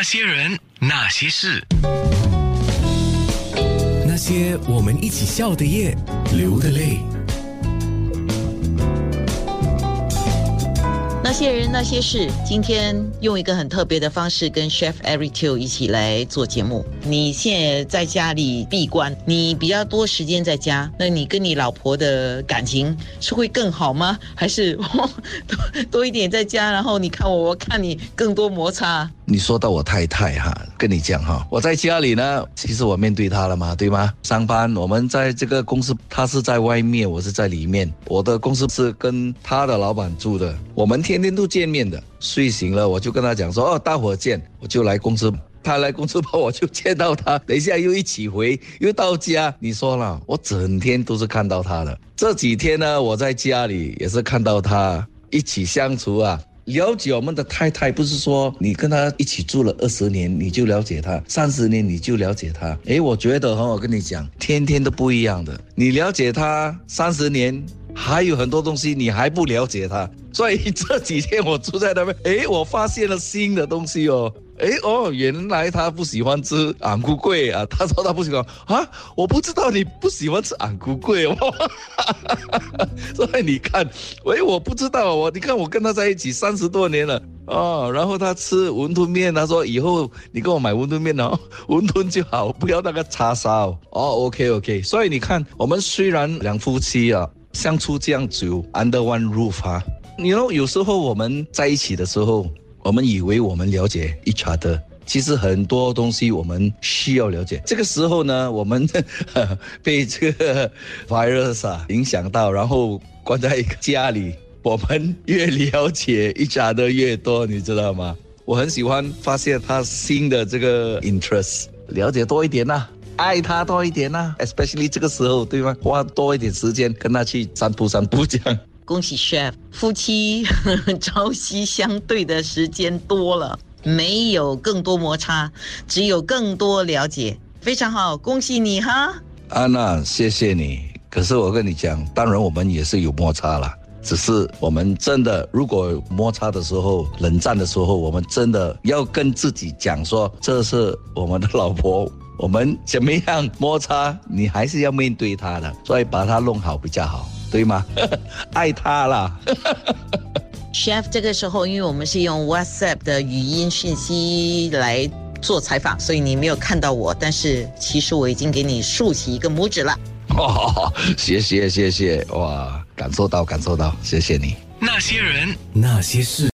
那些人，那些事，那些我们一起笑的夜，流的泪。那些人那些事，今天用一个很特别的方式跟 Chef Eric Teo 一起来做节目。你现在在家里闭关，你比较多时间在家，那你跟你老婆的感情是会更好吗？还是 多多一点在家，然后你看我，我看你更多摩擦？你说到我太太哈，跟你讲哈，我在家里呢，其实我面对她了嘛，对吗？上班我们在这个公司，她是在外面，我是在里面。我的公司是跟她的老板住的，我们天天都见面的。睡醒了我就跟她讲说，哦，大伙见，我就来公司。她来公司吧，我就见到她。等一下又一起回，又到家。你说了，我整天都是看到她的。这几天呢，我在家里也是看到她一起相处啊。了解我们的太太，不是说你跟她一起住了二十年你就了解她，三十年你就了解她。诶，我觉得哈，我跟你讲，天天都不一样的。你了解她三十年，还有很多东西你还不了解她。所以这几天我住在那边，诶，我发现了新的东西哦。哎哦，原来他不喜欢吃昂菇桂啊！他说他不喜欢啊，我不知道你不喜欢吃昂菇桂哦。所以你看，喂，我不知道我，你看我跟他在一起三十多年了哦。然后他吃馄饨面，他说以后你给我买馄饨面哦，馄饨就好，不要那个叉烧哦。OK OK，所以你看，我们虽然两夫妻啊相处这样久，under one roof 啊，你 know 有时候我们在一起的时候。我们以为我们了解 each other，其实很多东西我们需要了解。这个时候呢，我们 被这个 virus 啊影响到，然后关在一个家里，我们越了解 each other 越多，你知道吗？我很喜欢发现他新的这个 interest，了解多一点呐，爱他多一点呐，especially 这个时候，对吗？花多一点时间跟他去散步散步这样。恭喜 Chef，夫妻 朝夕相对的时间多了，没有更多摩擦，只有更多了解，非常好，恭喜你哈！安娜，谢谢你。可是我跟你讲，当然我们也是有摩擦了，只是我们真的，如果摩擦的时候、冷战的时候，我们真的要跟自己讲说，这是我们的老婆，我们怎么样摩擦，你还是要面对她的，所以把它弄好比较好。对吗？爱他啦。Chef，这个时候，因为我们是用 WhatsApp 的语音讯息来做采访，所以你没有看到我，但是其实我已经给你竖起一个拇指了。哦，谢谢谢谢，哇，感受到感受到，谢谢你。那些人，那些事。